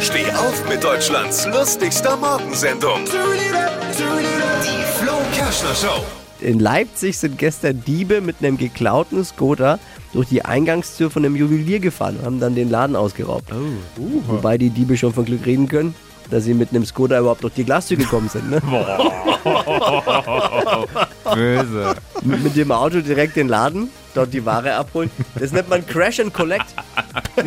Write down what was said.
Steh auf mit Deutschlands lustigster Morgensendung. Die Flo Kerschner Show. In Leipzig sind gestern Diebe mit einem geklauten Skoter durch die Eingangstür von einem Juwelier gefahren und haben dann den Laden ausgeraubt. Wobei die Diebe schon von Glück reden können, dass sie mit einem Skoter überhaupt durch die Glastür gekommen sind. Ne? Böse. mit, mit dem Auto direkt den Laden, dort die Ware abholen. Das nennt man Crash and Collect.